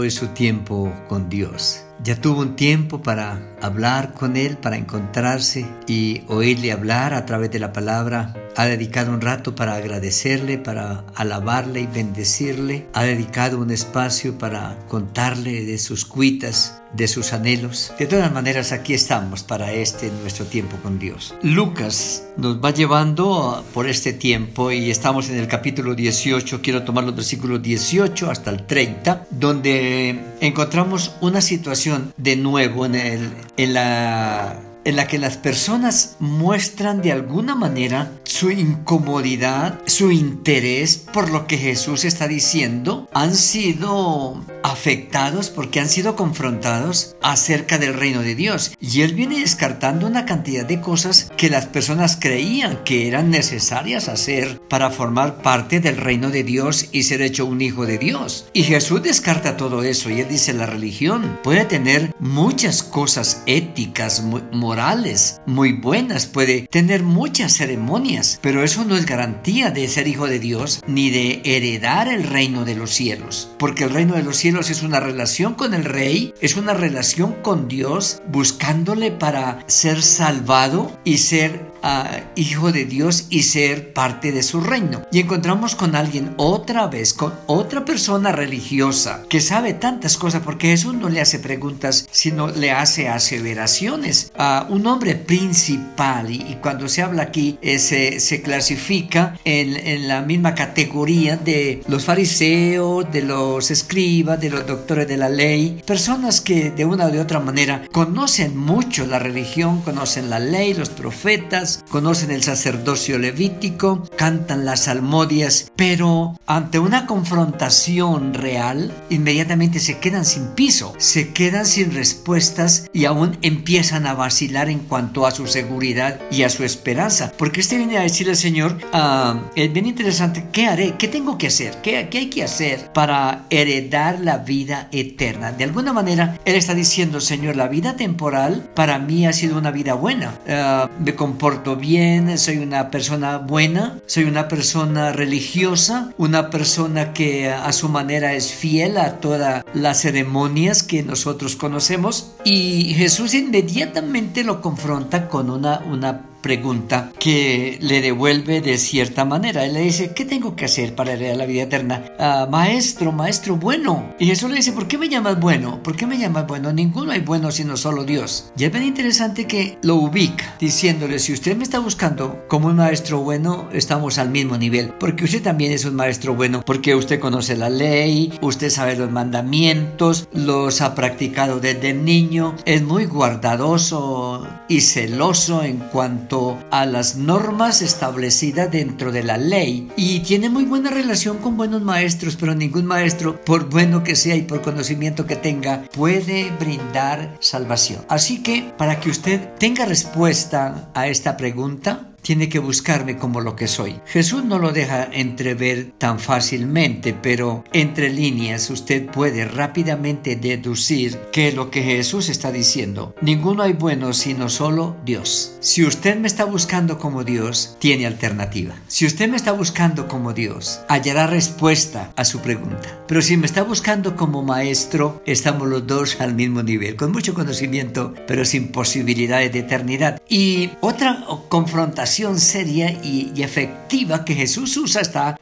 Hoy su tiempo con Dios. Ya tuvo un tiempo para hablar con Él, para encontrarse y oírle hablar a través de la palabra. Ha dedicado un rato para agradecerle, para alabarle y bendecirle. Ha dedicado un espacio para contarle de sus cuitas, de sus anhelos. De todas maneras, aquí estamos para este nuestro tiempo con Dios. Lucas nos va llevando por este tiempo y estamos en el capítulo 18. Quiero tomar los versículos 18 hasta el 30, donde encontramos una situación de nuevo en, el, en la en la que las personas muestran de alguna manera su incomodidad, su interés por lo que Jesús está diciendo, han sido afectados porque han sido confrontados acerca del reino de Dios. Y él viene descartando una cantidad de cosas que las personas creían que eran necesarias hacer para formar parte del reino de Dios y ser hecho un hijo de Dios. Y Jesús descarta todo eso y él dice la religión puede tener muchas cosas éticas, morales, muy buenas, puede tener muchas ceremonias, pero eso no es garantía de ser hijo de Dios ni de heredar el reino de los cielos, porque el reino de los cielos es una relación con el rey, es una relación con Dios, buscándole para ser salvado y ser hijo de Dios y ser parte de su reino. Y encontramos con alguien otra vez, con otra persona religiosa que sabe tantas cosas porque Jesús no le hace preguntas, sino le hace aseveraciones. A un hombre principal y, cuando se habla aquí eh, se, se, clasifica en, en, la misma categoría de los fariseos, de los escribas, de los doctores de la ley, personas que de una o de otra manera conocen mucho la religión, conocen la ley, los profetas, conocen el sacerdocio levítico, cantan las salmodias, pero ante una confrontación real, inmediatamente se quedan sin piso, se quedan sin respuestas y aún empiezan a vacilar en cuanto a su seguridad y a su esperanza. Porque este viene a decirle al Señor, ah, es bien interesante, ¿qué haré? ¿Qué tengo que hacer? ¿Qué, ¿Qué hay que hacer para heredar la vida eterna? De alguna manera, Él está diciendo, Señor, la vida temporal para mí ha sido una vida buena. Ah, me bien, soy una persona buena, soy una persona religiosa, una persona que a su manera es fiel a todas las ceremonias que nosotros conocemos. Y Jesús inmediatamente lo confronta con una, una pregunta que le devuelve de cierta manera. Él le dice, ¿qué tengo que hacer para heredar la vida eterna? Ah, maestro, maestro bueno. Y Jesús le dice, ¿por qué me llamas bueno? ¿Por qué me llamas bueno? Ninguno hay bueno sino solo Dios. Y es bien interesante que lo ubica, diciéndole, si usted me está buscando como un maestro bueno, estamos al mismo nivel, porque usted también es un maestro bueno, porque usted conoce la ley, usted sabe los mandamientos, los ha practicado desde niño, es muy guardadoso y celoso en cuanto a las normas establecidas dentro de la ley y tiene muy buena relación con buenos maestros, pero ningún maestro, por bueno que sea y por conocimiento que tenga, puede brindar salvación. Así que para que usted tenga respuesta a esta pregunta, tiene que buscarme como lo que soy. Jesús no lo deja entrever tan fácilmente, pero entre líneas usted puede rápidamente deducir que lo que Jesús está diciendo. Ninguno hay bueno sino solo Dios. Si usted me está buscando como Dios, tiene alternativa. Si usted me está buscando como Dios, hallará respuesta a su pregunta. Pero si me está buscando como maestro, estamos los dos al mismo nivel, con mucho conocimiento, pero sin posibilidades de eternidad. Y otra confrontación seria y, efectiva que Jesús usa está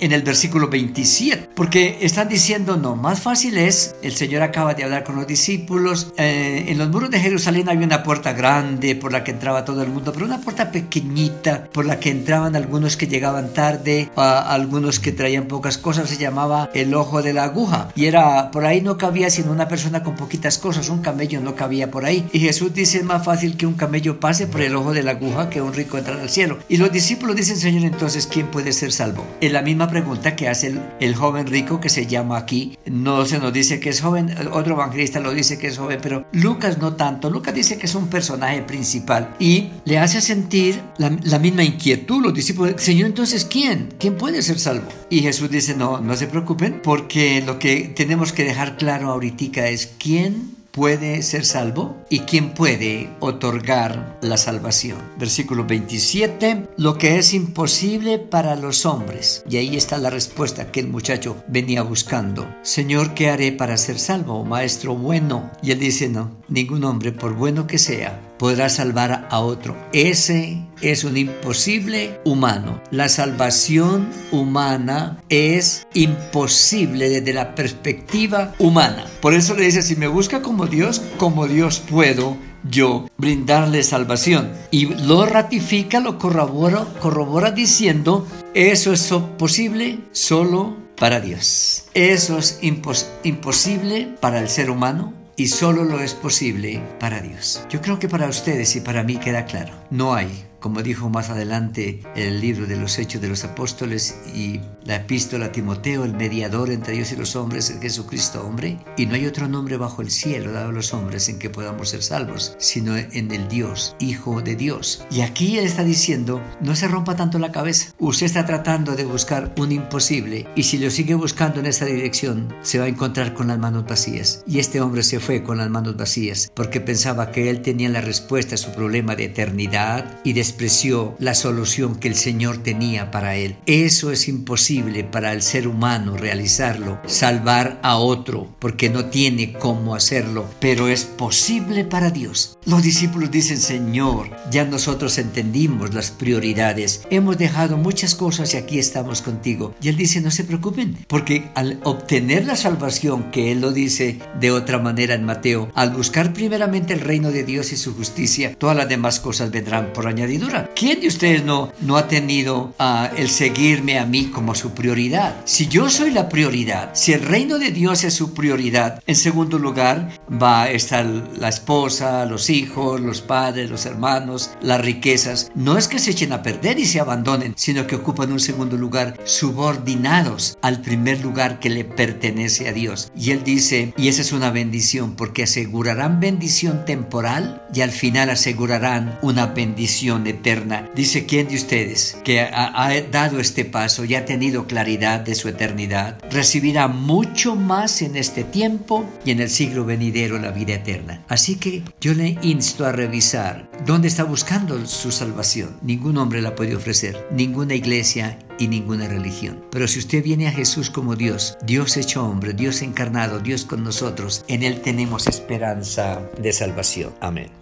en el versículo 27, porque están diciendo, no, más fácil es, el Señor acaba de hablar con los discípulos, eh, en los muros de Jerusalén había una puerta grande por la que entraba todo el mundo, pero una puerta pequeñita por la que entraban algunos que llegaban tarde, algunos que traían pocas cosas, se llamaba el ojo de la aguja, y era, por ahí no cabía sino una persona con poquitas cosas, un camello no cabía por ahí, y Jesús dice, es más fácil que un camello pase por el ojo de la aguja que un rico entrar al cielo. Y los discípulos dicen, Señor, entonces, ¿quién puede ser salvo? Es la misma pregunta que hace el, joven rico que se llama aquí. No se nos dice que es joven, otro evangelista lo dice que es joven, pero Lucas no tanto. Lucas dice que es un personaje principal y le hace sentir la, la misma inquietud. Los discípulos, Señor, entonces, ¿quién? ¿Quién puede ser salvo? Y Jesús dice, no, no se preocupen, porque lo que tenemos que dejar claro ahorita es quién puede ser salvo y quién puede otorgar la salvación. Versículo 27, lo que es imposible para los hombres. Y ahí está la respuesta que el muchacho venía buscando. Señor, ¿qué haré para ser salvo? Maestro bueno. Y él dice, no, ningún hombre, por bueno que sea, podrá salvar a otro. Ese es un imposible humano. La salvación humana es imposible desde la perspectiva humana. Por eso le dice, si me busca como Dios, como Dios puedo yo brindarle salvación. Y lo ratifica, lo corrobora, corrobora diciendo, eso es posible solo para Dios. Eso es imposible para el ser humano y solo lo es posible para Dios. Yo creo que para ustedes y para mí queda claro. No hay como dijo más adelante el libro de los Hechos de los Apóstoles y la epístola a Timoteo, el mediador entre Dios y los hombres, es Jesucristo hombre, y no hay otro nombre bajo el cielo dado a los hombres en que podamos ser salvos, sino en el Dios, Hijo de Dios. Y aquí él está diciendo, no se rompa tanto la cabeza, usted está tratando de buscar un imposible, y si lo sigue buscando en esa dirección, se va a encontrar con las manos vacías. Y este hombre se fue con las manos vacías, porque pensaba que él tenía la respuesta a su problema de eternidad y de despreció la solución que el Señor tenía para él. Eso es imposible para el ser humano realizarlo, salvar a otro, porque no tiene cómo hacerlo, pero es posible para Dios. Los discípulos dicen, Señor, ya nosotros entendimos las prioridades, hemos dejado muchas cosas y aquí estamos contigo. Y él dice, no se preocupen, porque al obtener la salvación, que él lo dice de otra manera en Mateo, al buscar primeramente el reino de Dios y su justicia, todas las demás cosas vendrán por añadir ¿Quién de ustedes no, no ha tenido uh, el seguirme a mí como su prioridad? Si yo soy la prioridad, si el reino de Dios es su prioridad, en segundo lugar va a estar la esposa, los hijos, los padres, los hermanos, las riquezas. No es que se echen a perder y se abandonen, sino que ocupan un segundo lugar subordinados al primer lugar que le pertenece a Dios. Y él dice, y esa es una bendición, porque asegurarán bendición temporal y al final asegurarán una bendición eterna. Dice, ¿quién de ustedes que ha, dado este paso y ha tenido claridad de su eternidad, recibirá mucho más en este tiempo y en el siglo venidero la vida eterna? Así que yo le insto a revisar dónde está buscando su salvación. Ningún hombre la puede ofrecer, ninguna iglesia y ninguna religión. Pero si usted viene a Jesús como Dios, Dios hecho hombre, Dios encarnado, Dios con nosotros, en Él tenemos esperanza de salvación. Amén.